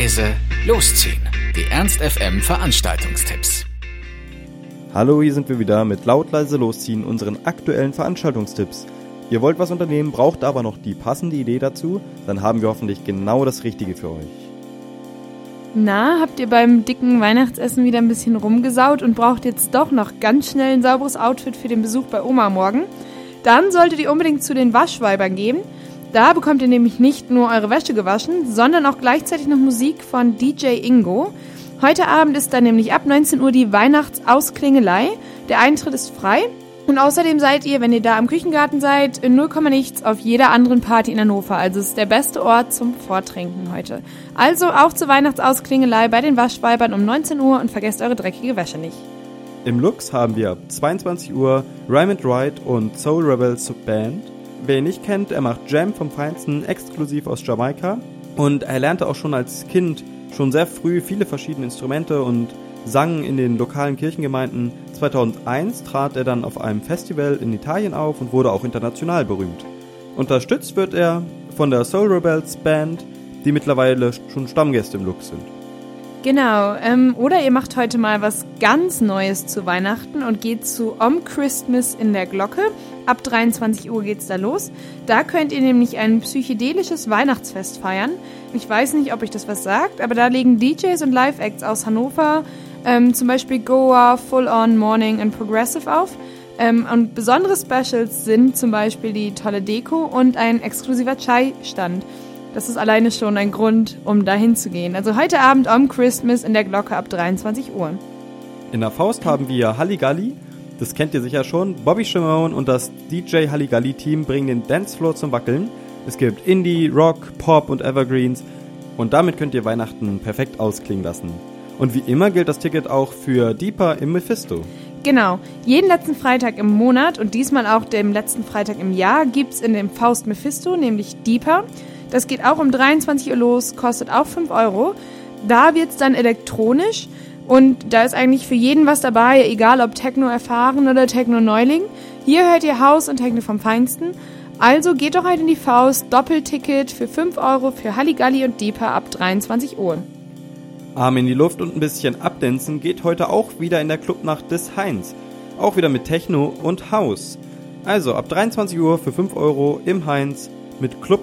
leise, losziehen. Die Ernst FM Veranstaltungstipps. Hallo, hier sind wir wieder mit laut leise losziehen unseren aktuellen Veranstaltungstipps. Ihr wollt was unternehmen, braucht aber noch die passende Idee dazu, dann haben wir hoffentlich genau das Richtige für euch. Na, habt ihr beim dicken Weihnachtsessen wieder ein bisschen rumgesaut und braucht jetzt doch noch ganz schnell ein sauberes Outfit für den Besuch bei Oma morgen? Dann solltet ihr unbedingt zu den Waschweibern gehen. Da bekommt ihr nämlich nicht nur eure Wäsche gewaschen, sondern auch gleichzeitig noch Musik von DJ Ingo. Heute Abend ist dann nämlich ab 19 Uhr die Weihnachtsausklingelei. Der Eintritt ist frei. Und außerdem seid ihr, wenn ihr da am Küchengarten seid, in 0, nichts auf jeder anderen Party in Hannover. Also es ist der beste Ort zum Vortrinken heute. Also auch zur Weihnachtsausklingelei bei den Waschweibern um 19 Uhr und vergesst eure dreckige Wäsche nicht. Im Lux haben wir ab 22 Uhr Rhyme and Ride und Soul Rebels Band Wer ihn nicht kennt, er macht Jam vom Feinsten exklusiv aus Jamaika. Und er lernte auch schon als Kind schon sehr früh viele verschiedene Instrumente und sang in den lokalen Kirchengemeinden. 2001 trat er dann auf einem Festival in Italien auf und wurde auch international berühmt. Unterstützt wird er von der Soul Rebels Band, die mittlerweile schon Stammgäste im Lux sind. Genau, ähm, oder ihr macht heute mal was ganz Neues zu Weihnachten und geht zu Om Christmas in der Glocke. Ab 23 Uhr geht's da los. Da könnt ihr nämlich ein psychedelisches Weihnachtsfest feiern. Ich weiß nicht, ob euch das was sagt, aber da legen DJs und Live-Acts aus Hannover, ähm, zum Beispiel Goa, Full On, Morning und Progressive auf. Ähm, und besondere Specials sind zum Beispiel die tolle Deko und ein exklusiver Chai-Stand. Das ist alleine schon ein Grund, um dahin zu gehen. Also heute Abend um Christmas in der Glocke ab 23 Uhr. In der Faust haben wir Halligalli. Das kennt ihr sicher schon. Bobby Shimon und das DJ Halligalli Team bringen den Dancefloor zum Wackeln. Es gibt Indie, Rock, Pop und Evergreens. Und damit könnt ihr Weihnachten perfekt ausklingen lassen. Und wie immer gilt das Ticket auch für Deeper im Mephisto. Genau. Jeden letzten Freitag im Monat und diesmal auch dem letzten Freitag im Jahr gibt's in dem Faust Mephisto, nämlich Deeper. Das geht auch um 23 Uhr los, kostet auch 5 Euro. Da wird's dann elektronisch und da ist eigentlich für jeden was dabei, egal ob Techno erfahren oder Techno Neuling. Hier hört ihr Haus und Techno vom Feinsten. Also geht doch halt in die Faust, Doppelticket für 5 Euro für Halligalli und Deeper ab 23 Uhr. Arm in die Luft und ein bisschen abdancen geht heute auch wieder in der Clubnacht des Heinz. Auch wieder mit Techno und Haus. Also ab 23 Uhr für 5 Euro im Heinz mit Club